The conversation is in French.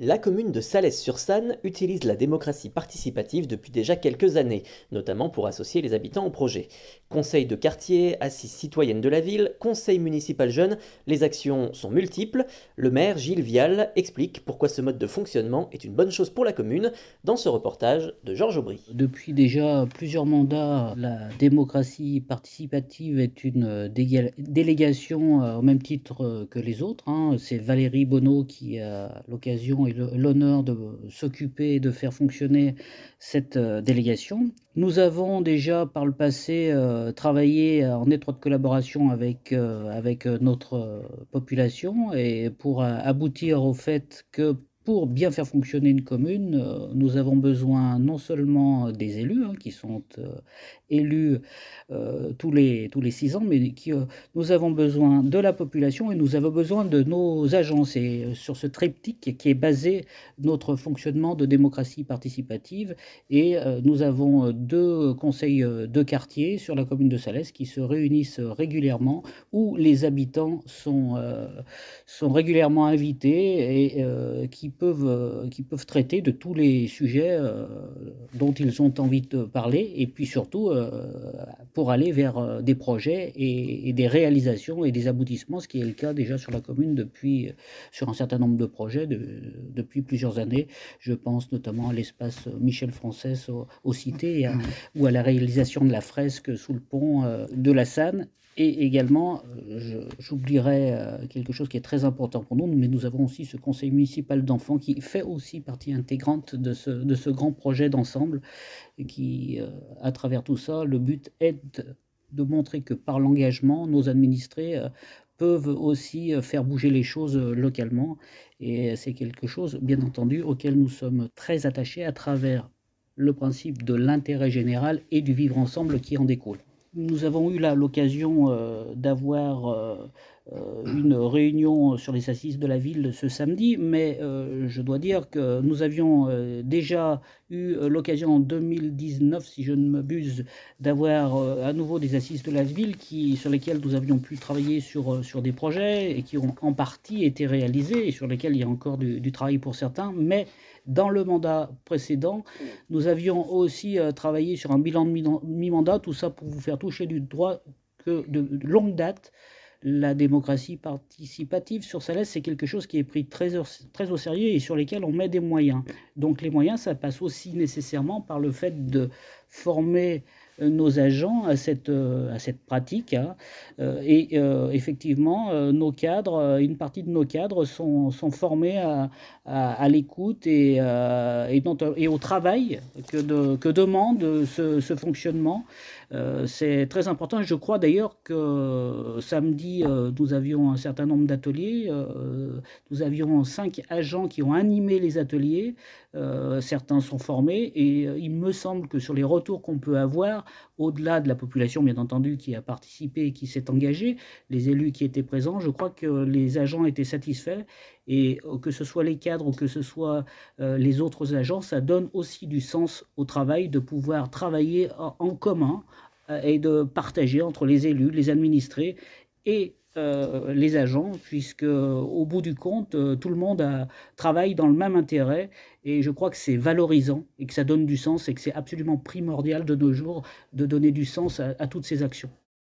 La commune de Salès-sur-Sanne utilise la démocratie participative depuis déjà quelques années, notamment pour associer les habitants au projet. Conseil de quartier, assises citoyennes de la ville, conseil municipal jeune, les actions sont multiples. Le maire Gilles Vial explique pourquoi ce mode de fonctionnement est une bonne chose pour la commune dans ce reportage de Georges Aubry. Depuis déjà plusieurs mandats, la démocratie participative est une délégation euh, au même titre euh, que les autres. Hein. C'est Valérie Bonneau qui a l'occasion l'honneur de s'occuper et de faire fonctionner cette euh, délégation. Nous avons déjà par le passé euh, travaillé en étroite collaboration avec, euh, avec notre population et pour aboutir au fait que pour bien faire fonctionner une commune, nous avons besoin non seulement des élus, hein, qui sont élus euh, tous, les, tous les six ans, mais qui, euh, nous avons besoin de la population et nous avons besoin de nos agences. Et euh, sur ce triptyque qui est basé notre fonctionnement de démocratie participative, et nous avons deux conseils de quartier sur la commune de Salès qui se réunissent régulièrement, où les habitants sont, sont régulièrement invités et qui, peuvent, qui peuvent traiter de tous les sujets dont ils ont envie de parler, et puis surtout euh, pour aller vers euh, des projets et, des réalisations et des aboutissements, ce qui est le cas déjà sur la commune depuis, sur un certain nombre de projets depuis plusieurs années. Je pense notamment à l'espace Michel Français au, Cité mmh. ou à la réalisation de la fresque sous le pont euh, de la Sanne et également, j'oublierai quelque chose qui est très important pour nous, mais nous avons aussi ce conseil municipal d'enfants qui fait aussi partie intégrante de ce, grand projet d'ensemble, qui, à travers tout ça, le but est de montrer que par l'engagement, nos administrés peuvent aussi faire bouger les choses localement. Et c'est quelque chose, bien entendu, auquel nous sommes très attachés à travers le principe de l'intérêt général et du vivre ensemble qui en découle. Nous avons eu l'occasion euh, d'avoir euh, une réunion sur les assises de la ville ce samedi, mais je dois dire que nous avions déjà eu l'occasion en 2019, si je ne m'abuse, d'avoir à nouveau des assises de la ville qui, sur lesquelles nous avions pu travailler sur, sur des projets et qui ont en partie été réalisés et sur lesquels il y a encore du, travail pour certains, mais dans le mandat précédent, nous avions aussi euh, travaillé sur un bilan de mi-mandat, tout ça pour vous faire toucher du droit que de, longue date, la démocratie participative sur Salès, c'est quelque chose qui est pris très, très au sérieux et sur lesquels on met des moyens. Donc les moyens, ça passe aussi nécessairement par le fait de former nos agents à cette, euh, à cette pratique. Hein. Euh, et euh, effectivement, nos cadres, une partie de nos cadres sont, sont formés à, à, l'écoute et, et, au travail que, que demande ce, ce fonctionnement. c'est très important. Je crois d'ailleurs que samedi, nous avions un certain nombre d'ateliers. nous avions cinq agents qui ont animé les ateliers. Certains sont formés et il me semble que sur les retours qu'on peut avoir, au-delà de la population, bien entendu, qui a participé et qui s'est engagée, les élus qui étaient présents, je crois que les agents étaient satisfaits et euh, que ce soit les cadres ou que ce soit euh, les autres agents, ça donne aussi du sens au travail de pouvoir travailler en, commun euh, et de partager entre les élus, les administrés et les agents, puisque au bout du compte, tout le monde travaille dans le même intérêt et je crois que c'est valorisant et que ça donne du sens et que c'est absolument primordial de nos jours de donner du sens à, toutes ces actions.